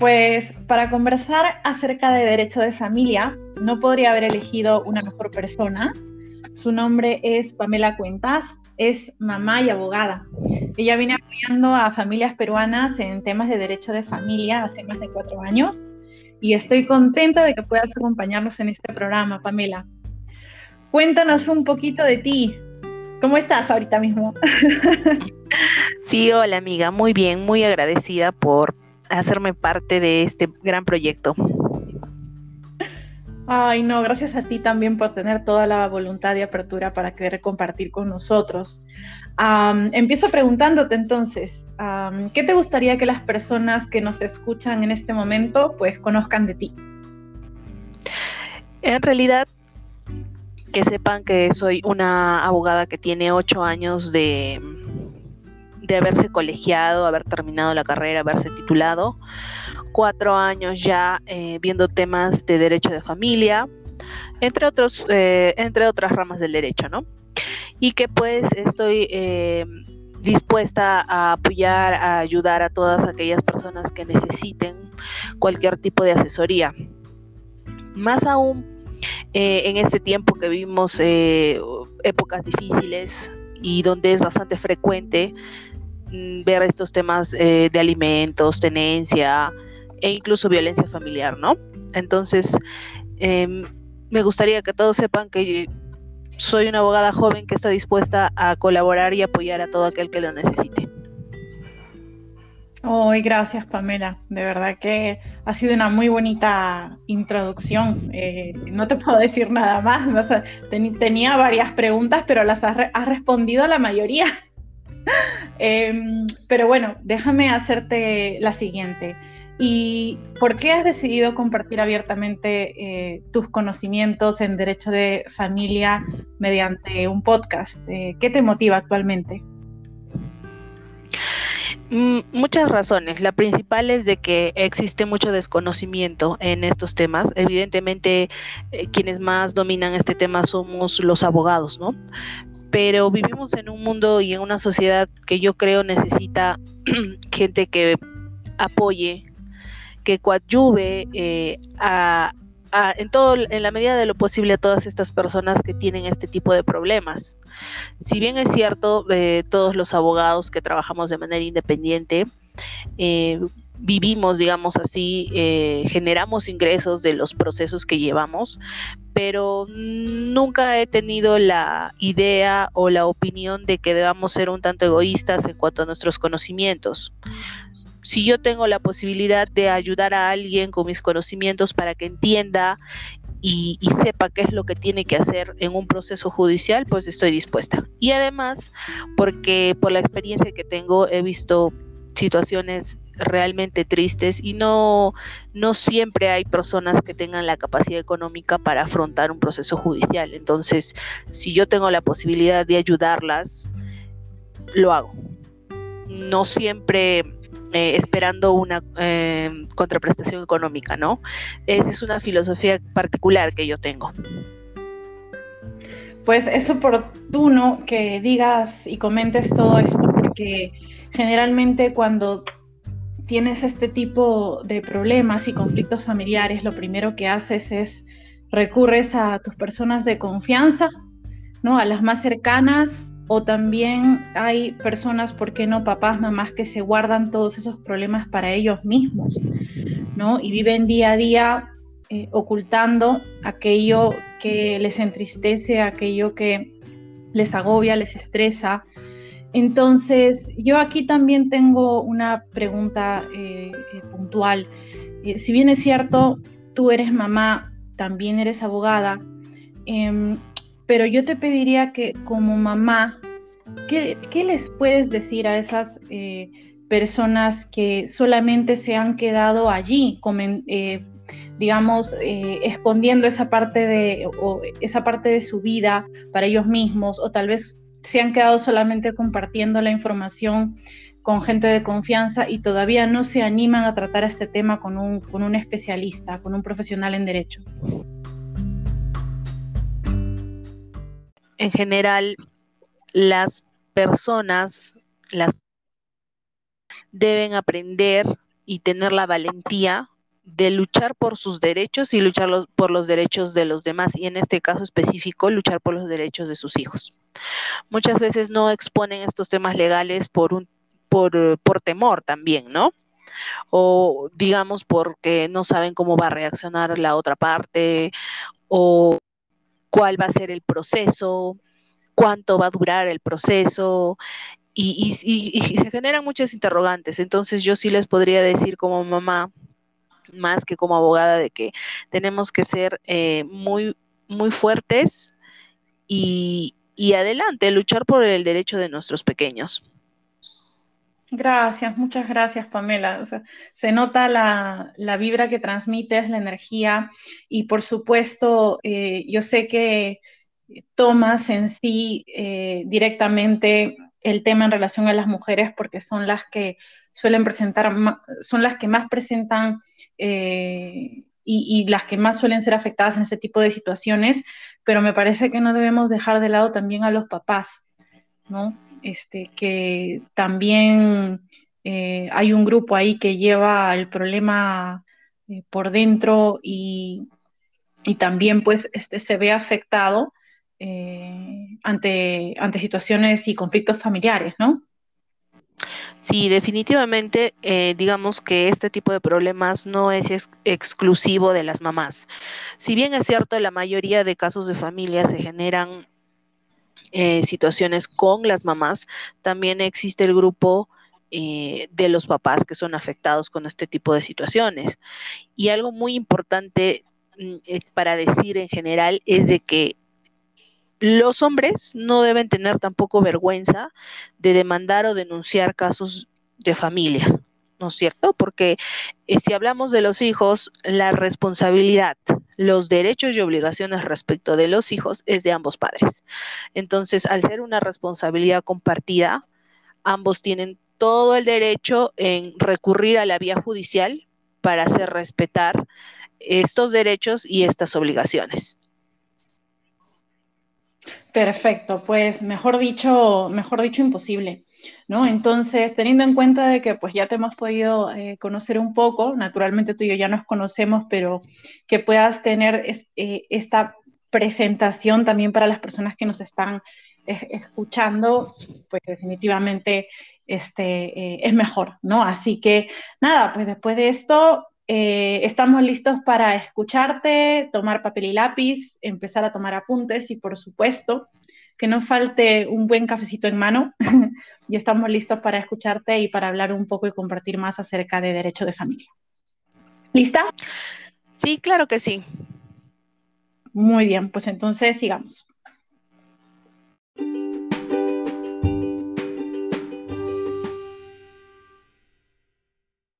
Pues para conversar acerca de derecho de familia, no podría haber elegido una mejor persona. Su nombre es Pamela Cuentas, es mamá y abogada. Ella viene apoyando a familias peruanas en temas de derecho de familia hace más de cuatro años y estoy contenta de que puedas acompañarnos en este programa, Pamela. Cuéntanos un poquito de ti. ¿Cómo estás ahorita mismo? Sí, hola amiga, muy bien, muy agradecida por hacerme parte de este gran proyecto. Ay, no, gracias a ti también por tener toda la voluntad y apertura para querer compartir con nosotros. empiezo preguntándote entonces, ¿qué te gustaría que las personas que nos escuchan en este momento pues conozcan de ti? En realidad, que sepan que soy una abogada que tiene ocho años de, de haberse colegiado, haber terminado la carrera, haberse titulado, cuatro años ya eh, viendo temas de derecho de familia, entre, otros, eh, entre otras ramas del derecho, ¿no? Y que pues estoy eh, dispuesta a apoyar, a ayudar a todas aquellas personas que necesiten cualquier tipo de asesoría. Más aún en este tiempo que vivimos épocas difíciles y donde es bastante frecuente ver estos temas eh, de alimentos, tenencia e incluso violencia familiar, ¿no? Entonces, em, me gustaría que todos sepan que soy una abogada joven que está dispuesta a colaborar y apoyar a todo aquel que lo necesite. Hoy, gracias Pamela. De verdad que ha sido una muy bonita introducción. Eh, no te puedo decir nada más. tenía varias preguntas, pero las has, has respondido a la mayoría. Em, pero bueno, déjame hacerte la siguiente. ¿Y por qué has decidido compartir abiertamente eh, tus conocimientos en derecho de familia mediante un podcast? Eh, ¿Qué te motiva actualmente? Mm, muchas razones. La principal es de que existe mucho desconocimiento en estos temas. Evidentemente, eh, quienes más dominan este tema somos los abogados, ¿no? Pero vivimos en un mundo y en una sociedad que yo creo necesita gente que apoye, que coadyuve eh, en todo, en la medida de lo posible a todas estas personas que tienen este tipo de problemas. Si bien es cierto, eh, todos los abogados que trabajamos de manera independiente, eh, vivimos, digamos así, eh, generamos ingresos de los procesos que llevamos, pero nunca he tenido la idea o la opinión de que debamos ser un tanto egoístas en cuanto a nuestros conocimientos. Si yo tengo la posibilidad de ayudar a alguien con mis conocimientos para que entienda y, y, sepa qué es lo que tiene que hacer en un proceso judicial, pues estoy dispuesta. Y además, porque por la experiencia que tengo, he visto situaciones realmente tristes y no, no siempre hay personas que tengan la capacidad económica para afrontar un proceso judicial. Entonces, si yo tengo la posibilidad de ayudarlas, lo hago. No siempre eh, esperando una eh, contraprestación económica, ¿no? Esa es una filosofía particular que yo tengo. Pues es oportuno que digas y comentes todo esto porque generalmente cuando tienes este tipo de problemas y conflictos familiares, lo primero que haces es recurres a tus personas de confianza, ¿no? A las más cercanas o también hay personas, ¿por qué no? Papás, mamás que se guardan todos esos problemas para ellos mismos, ¿no? Y viven día a día eh, ocultando aquello que les entristece, aquello que les agobia, les estresa, entonces, yo aquí también tengo una pregunta eh, eh, puntual. Eh, si bien es cierto, tú eres mamá, también eres abogada, em, pero yo te pediría que como mamá, ¿qué, les puedes decir a esas personas que solamente se han quedado allí, digamos, escondiendo esa parte de esa parte de su vida para ellos mismos, o tal vez se han quedado solamente compartiendo la información con gente de confianza y todavía no se animan a tratar este tema con un, con un especialista, con un profesional en derecho. En general, las personas las deben aprender y tener la valentía de luchar por sus derechos y luchar por los derechos de los demás y en este caso específico luchar por los derechos de sus hijos. Muchas veces no exponen estos temas legales por un por, por temor también, ¿no? O digamos porque no saben cómo va a reaccionar la otra parte o cuál va a ser el proceso, cuánto va a durar el proceso, y, se generan muchas interrogantes. Entonces yo sí les podría decir como mamá, más que como abogada, de que tenemos que ser eh, muy, muy fuertes y, y adelante, luchar por el derecho de nuestros pequeños. Gracias, muchas gracias, Pamela. se nota la, vibra que transmites, la energía y por supuesto, eh, yo sé que tomas en sí eh, directamente el tema en relación a las mujeres porque son las que suelen presentar, son las que más presentan eh, y, las que más suelen ser afectadas en ese tipo de situaciones, pero me parece que no debemos dejar de lado también a los papás, ¿no? Este, que también eh, hay un grupo ahí que lleva el problema eh, por dentro y, también pues este, se ve afectado ante, ante situaciones y conflictos familiares, ¿no? Sí, definitivamente, eh, digamos que este tipo de problemas no es exclusivo de las mamás. Si bien es cierto, la mayoría de casos de familia se generan eh, situaciones con las mamás, también existe el grupo eh, de los papás que son afectados con este tipo de situaciones. Y algo muy importante mm, para decir en general es de que los hombres no deben tener tampoco vergüenza de demandar o denunciar casos de familia, ¿no es cierto? Porque eh, si hablamos de los hijos, la responsabilidad, los derechos y obligaciones respecto de los hijos es de ambos padres. Entonces, al ser una responsabilidad compartida, ambos tienen todo el derecho en recurrir a la vía judicial para hacer respetar estos derechos y estas obligaciones. Perfecto, pues mejor dicho, mejor dicho imposible, ¿no? Entonces, teniendo en cuenta de que pues ya te hemos podido eh, conocer un poco, naturalmente tú y yo ya nos conocemos, pero que puedas tener eh, esta presentación también para las personas que nos están eh, escuchando, pues definitivamente este, es mejor, ¿no? Así que nada, pues después de esto, eh, estamos listos para escucharte, tomar papel y lápiz, empezar a tomar apuntes y por supuesto que no falte un buen cafecito en mano y estamos listos para escucharte y para hablar un poco y compartir más acerca de derecho de familia. ¿Lista? Sí, claro que sí. Muy bien, pues entonces sigamos.